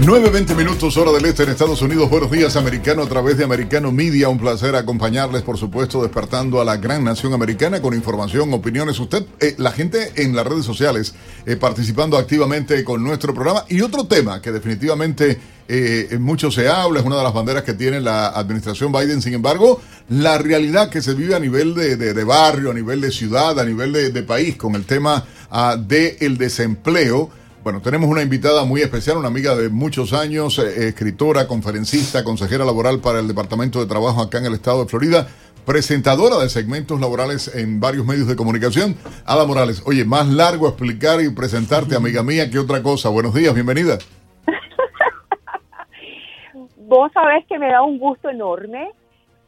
9.20 minutos hora del este en Estados Unidos. Buenos días, americano, a través de Americano Media. Un placer acompañarles, por supuesto, despertando a la gran nación americana con información, opiniones. Usted, eh, la gente en las redes sociales, eh, participando activamente con nuestro programa. Y otro tema que definitivamente eh, mucho se habla, es una de las banderas que tiene la administración Biden. Sin embargo, la realidad que se vive a nivel de, barrio, a nivel de ciudad, a nivel de, país, con el tema uh, del desempleo bueno, tenemos una invitada muy especial, una amiga de muchos años, eh, escritora, conferencista, consejera laboral para el Departamento de Trabajo acá en el estado de Florida, presentadora de segmentos laborales en varios medios de comunicación. Ada Morales, oye, más largo explicar y presentarte, amiga mía, que otra cosa. Buenos días, bienvenida. vos sabés que me da un gusto enorme,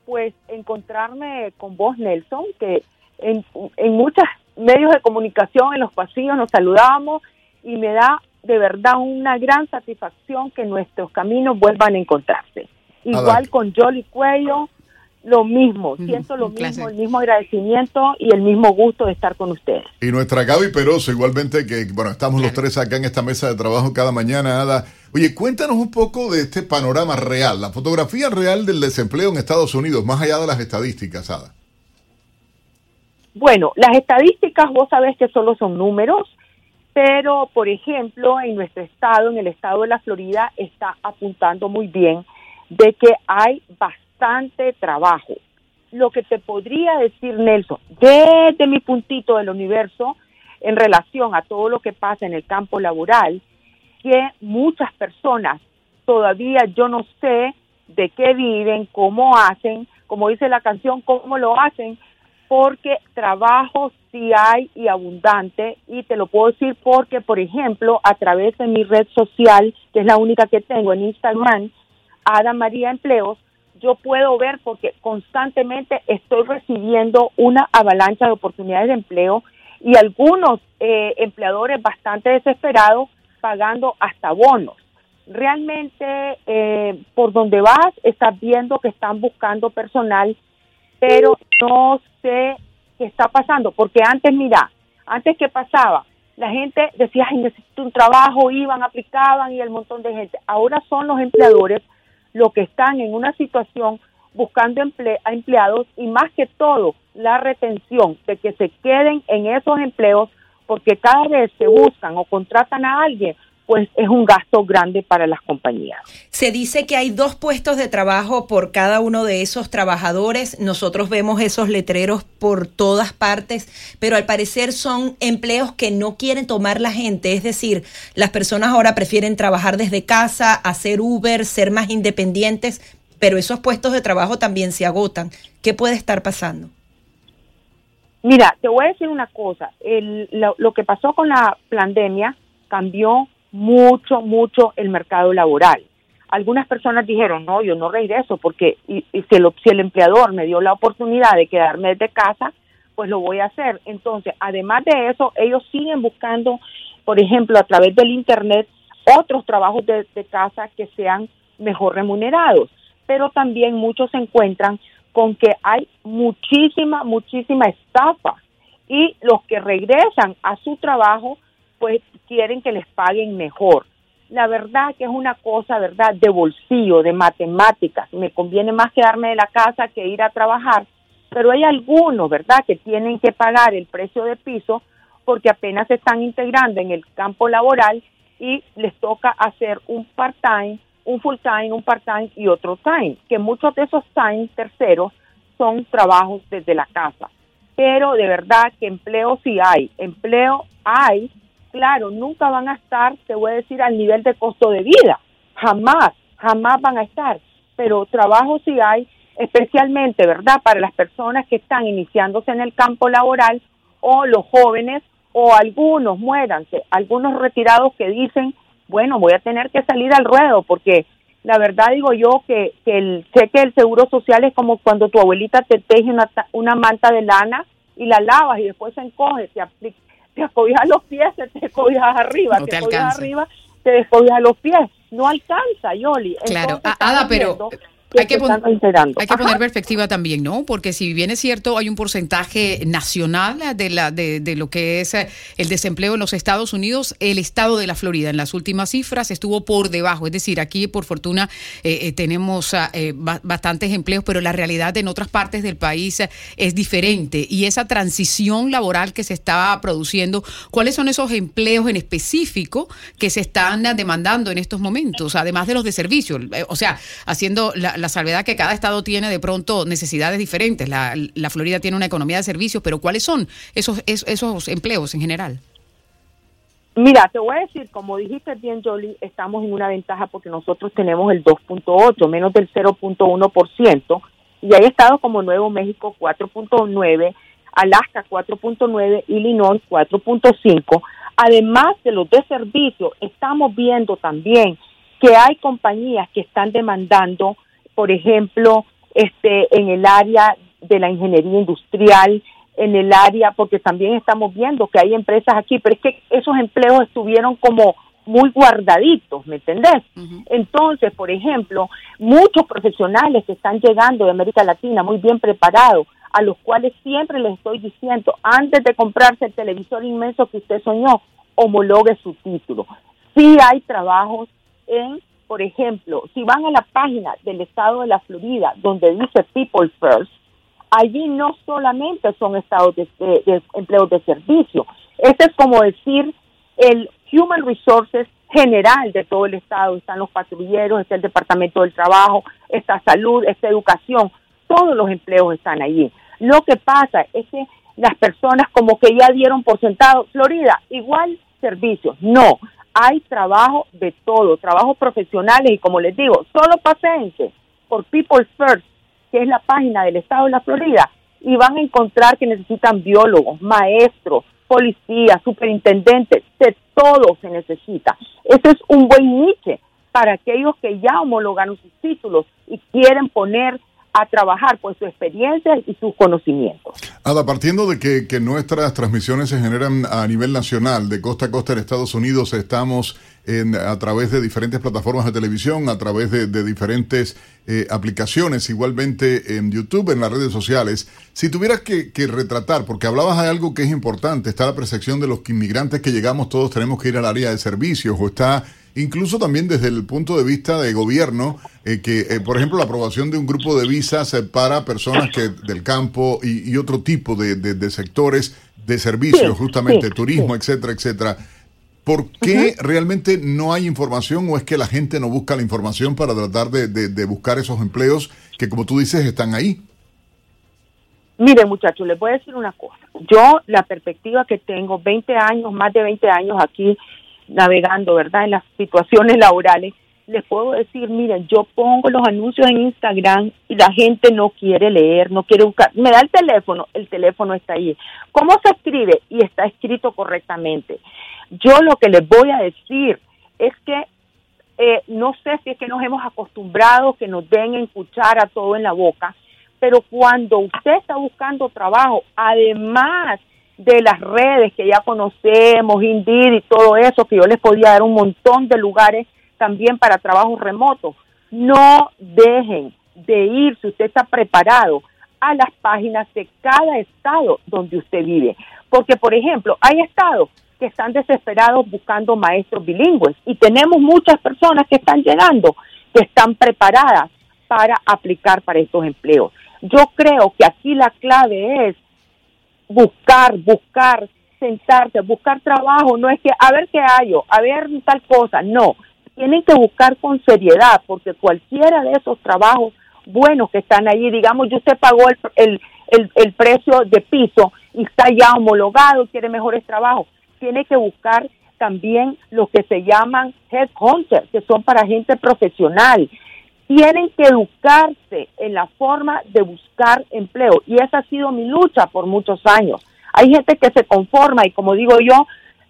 pues, encontrarme con vos, Nelson, que en, en muchos medios de comunicación, en los pasillos, nos saludábamos y me da de verdad una gran satisfacción que nuestros caminos vuelvan a encontrarse. Igual con Jolly Cuello, lo mismo, siento lo mismo, el mismo agradecimiento y el mismo gusto de estar con ustedes. Y nuestra Gaby Peroso, igualmente que, bueno, estamos los tres acá en esta mesa de trabajo cada mañana, Ada. Oye, cuéntanos un poco de este panorama real, la fotografía real del desempleo en Estados Unidos, más allá de las estadísticas, Ada. Bueno, las estadísticas, vos sabés que solo son números, pero, por ejemplo, en nuestro estado, en el estado de la Florida, está apuntando muy bien de que hay bastante trabajo. Lo que te podría decir, Nelson, desde mi puntito del universo, en relación a todo lo que pasa en el campo laboral, que muchas personas todavía yo no sé de qué viven, cómo hacen, como dice la canción, cómo lo hacen, porque trabajo sí hay y abundante y te lo puedo decir porque, por ejemplo, a través de mi red social, que es la única que tengo en Instagram, Ada María Empleos, yo puedo ver porque constantemente estoy recibiendo una avalancha de oportunidades de empleo y algunos eh, empleadores bastante desesperados pagando hasta bonos. Realmente, eh, por donde vas, estás viendo que están buscando personal pero no sé qué está pasando, porque antes, mira, antes que pasaba, la gente decía, ay, necesito un trabajo, iban, aplicaban y el montón de gente. Ahora son los empleadores los que están en una situación buscando empleados y más que todo la retención de que se queden en esos empleos porque cada vez se buscan o contratan a alguien pues es un gasto grande para las compañías. Se dice que hay dos puestos de trabajo por cada uno de esos trabajadores. Nosotros vemos esos letreros por todas partes, pero al parecer son empleos que no quieren tomar la gente. Es decir, las personas ahora prefieren trabajar desde casa, hacer Uber, ser más independientes, pero esos puestos de trabajo también se agotan. ¿Qué puede estar pasando? Mira, te voy a decir una cosa. lo, lo que pasó con la pandemia cambió mucho, mucho el mercado laboral. Algunas personas dijeron, no, yo no regreso porque y, si, el, si el empleador me dio la oportunidad de quedarme desde casa, pues lo voy a hacer. Entonces, además de eso, ellos siguen buscando, por ejemplo, a través del Internet, otros trabajos de, de casa que sean mejor remunerados. Pero también muchos se encuentran con que hay muchísima, muchísima estafa y los que regresan a su trabajo pues quieren que les paguen mejor. La verdad que es una cosa, ¿verdad?, de bolsillo, de matemáticas. Me conviene más quedarme de la casa que ir a trabajar. Pero hay algunos, ¿verdad?, que tienen que pagar el precio de piso porque apenas se están integrando en el campo laboral y les toca hacer un part-time, un full-time, un part-time y otro time, que muchos de esos time terceros son trabajos desde la casa. Pero de verdad que empleo sí hay, empleo hay, claro, nunca van a estar, te voy a decir, al nivel de costo de vida. Jamás, jamás van a estar. Pero trabajo sí hay, especialmente, ¿verdad? Para las personas que están iniciándose en el campo laboral o los jóvenes o algunos, muéranse, algunos retirados que dicen, bueno, voy a tener que salir al ruedo porque la verdad digo yo que, que el seguro social es como cuando tu abuelita te teje una, una manta de lana y la lavas y después se encoge, se aplica te acobijas los pies, te descobijas arriba, te, te arriba, te descobijas los pies. No alcanza, Yoli. Claro, Ada, pero hay que, hay que poner perspectiva también, ¿no? Porque si bien es cierto, hay un porcentaje nacional de, la, de, de, lo que es eh, el desempleo en los Estados Unidos, el estado de la Florida en las últimas cifras estuvo por debajo. Es decir, aquí por fortuna eh, eh, tenemos bastantes empleos, pero la realidad en otras partes del país es diferente. Y esa transición laboral que se está produciendo, ¿cuáles son esos empleos en específico que se están demandando en estos momentos? Además de los de servicio, o sea, haciendo la la salvedad que cada estado tiene de pronto necesidades diferentes. La, Florida tiene una economía de servicios, pero ¿cuáles son esos, esos, empleos en general? Mira, te voy a decir, como dijiste bien, Jolie, estamos en una ventaja porque nosotros tenemos el 2.8, menos del 0.1%, y hay estados como Nuevo México 4.9, Alaska 4.9, Illinois 4.5. Además de los de servicio, estamos viendo también que hay compañías que están demandando por ejemplo, este, en el área de la ingeniería industrial, en el área, porque también estamos viendo que hay empresas aquí, pero es que esos empleos estuvieron como muy guardaditos, ¿me entendés? Entonces, por ejemplo, muchos profesionales que están llegando de América Latina muy bien preparados, a los cuales siempre les estoy diciendo, antes de comprarse el televisor inmenso que usted soñó, homologue su título. Sí hay trabajos en por ejemplo, si van a la página del estado de la Florida, donde dice People First, allí no solamente son estados de, empleos de servicio, este es como decir el Human Resources general de todo el estado, están los patrulleros, está el Departamento del Trabajo, está salud, está educación, todos los empleos están allí. Lo que pasa es que las personas como que ya dieron por sentado, Florida, igual servicios, no, hay trabajo de todo, trabajos profesionales y como les digo, solo pasense por People First, que es la página del estado de la Florida, y van a encontrar que necesitan biólogos, maestros, policías, superintendentes, de todo se necesita. Ese es un buen niche para aquellos que ya homologaron sus títulos y quieren poner a trabajar por su experiencia y sus conocimientos. Ada, partiendo de que, nuestras transmisiones se generan a nivel nacional, de costa a costa en Estados Unidos, estamos en, a través de diferentes plataformas de televisión, a través de, diferentes eh, aplicaciones, igualmente en YouTube, en las redes sociales. Si tuvieras que, que, retratar, porque hablabas de algo que es importante, está la percepción de los inmigrantes que llegamos, todos tenemos que ir al área de servicios, o está incluso también desde el punto de vista de gobierno, eh, que eh, por ejemplo la aprobación de un grupo de visas eh, para personas que del campo y, otro tipo de, sectores de servicios, justamente turismo, etcétera, etcétera. ¿Por qué realmente no hay información o es que la gente no busca la información para tratar de, de buscar esos empleos que, como tú dices, están ahí? Mire, muchachos, les voy a decir una cosa. Yo, la perspectiva que tengo, 20 años, más de 20 años aquí navegando, ¿verdad? En las situaciones laborales, les puedo decir, miren, yo pongo los anuncios en Instagram y la gente no quiere leer, no quiere buscar. Me da el teléfono, el teléfono está ahí. ¿Cómo se escribe? Y está escrito correctamente. Yo lo que les voy a decir es que eh, no sé si es que nos hemos acostumbrado que nos den en cuchara todo en la boca, pero cuando usted está buscando trabajo, además de las redes que ya conocemos, Indeed y todo eso, que yo les podía dar un montón de lugares también para trabajos remotos. No dejen de ir, si usted está preparado, a las páginas de cada estado donde usted vive. Porque, por ejemplo, hay estados que están desesperados buscando maestros bilingües y tenemos muchas personas que están llegando, que están preparadas para aplicar para estos empleos. Yo creo que aquí la clave es buscar, buscar, sentarse, buscar trabajo, no es que a ver qué hay, a ver tal cosa, no, tienen que buscar con seriedad, porque cualquiera de esos trabajos buenos que están allí, digamos, yo usted pagó el, el, el, precio de piso y está ya homologado, quiere mejores trabajos, tiene que buscar también lo que se llaman headhunters, que son para gente profesional, tienen que educarse en la forma de buscar empleo y esa ha sido mi lucha por muchos años. Hay gente que se conforma y como digo yo,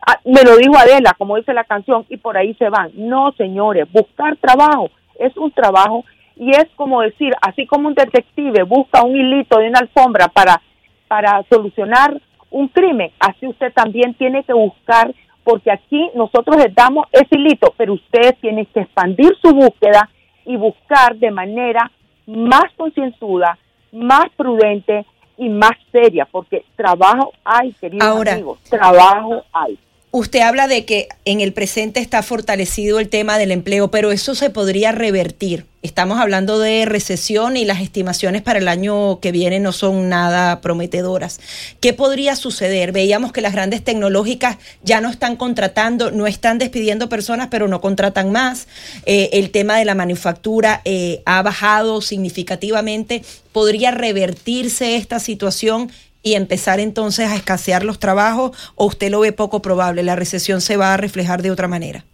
ah, me lo dijo Adela, como dice la canción, y por ahí se van. No, señores, buscar trabajo es un trabajo y es como decir, así como un detective busca un hilito de una alfombra para, para solucionar un crimen, así usted también tiene que buscar, porque aquí nosotros les damos ese hilito, pero usted tiene que expandir su búsqueda y buscar de manera más concienzuda, más prudente y más seria, porque trabajo hay, queridos amigos, trabajo hay. Usted habla de que en el presente está fortalecido el tema del empleo, pero eso se podría revertir. Estamos hablando de recesión y las estimaciones para el año que viene no son nada prometedoras. ¿Qué podría suceder? Veíamos que las grandes tecnológicas ya no están contratando, no están despidiendo personas, pero no contratan más. Eh, el tema de la manufactura eh, ha bajado significativamente. ¿Podría revertirse esta situación y empezar entonces a escasear los trabajos o usted lo ve poco probable? ¿La recesión se va a reflejar de otra manera?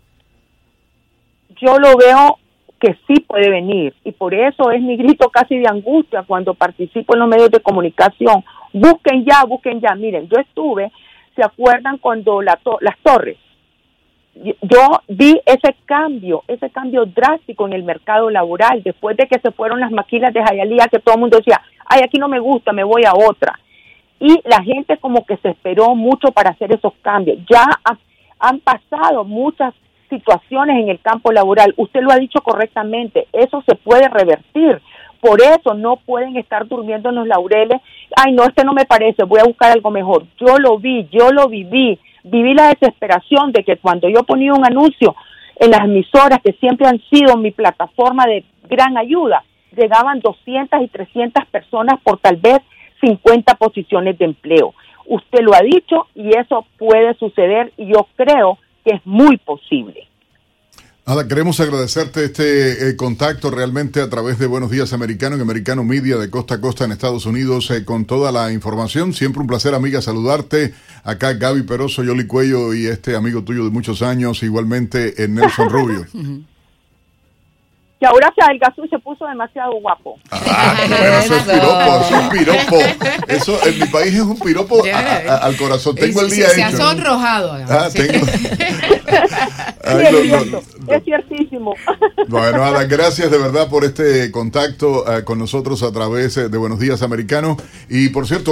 Yo lo veo que sí puede venir y por eso es mi grito casi de angustia cuando participo en los medios de comunicación. Busquen ya, busquen ya. Miren, yo estuve, ¿se acuerdan cuando las torres? Yo vi ese cambio, ese cambio drástico en el mercado laboral después de que se fueron las maquilas de Jayalía que todo el mundo decía, ay, aquí no me gusta, me voy a otra y la gente como que se esperó mucho para hacer esos cambios. Ya han pasado muchas situaciones en el campo laboral. Usted lo ha dicho correctamente, eso se puede revertir. Por eso no pueden estar durmiendo en los laureles. Ay, no, este no me parece, voy a buscar algo mejor. Yo lo vi, yo lo viví. Viví la desesperación de que cuando yo ponía un anuncio en las emisoras, que siempre han sido mi plataforma de gran ayuda, llegaban 200 y 300 personas por tal vez 50 posiciones de empleo. Usted lo ha dicho y eso puede suceder y yo creo que es muy posible. Nada, queremos agradecerte este eh, contacto realmente a través de Buenos Días Americano y Americano Media de costa a costa en Estados Unidos eh, con toda la información. Siempre un placer, amiga, saludarte. Acá Gaby Peroso, Yoli Cuello y este amigo tuyo de muchos años, igualmente en Nelson Rubio. Que ahora se adelgazó y se puso demasiado guapo. Ah, bueno, eso es piropo, eso es piropo. Eso en mi país es un piropo al corazón. Tengo el día se, ha sonrojado. Ah, tengo... es, cierto, es ciertísimo. Bueno, Ada, gracias de verdad por este contacto eh, con nosotros a través de Buenos Días Americanos. Y por cierto,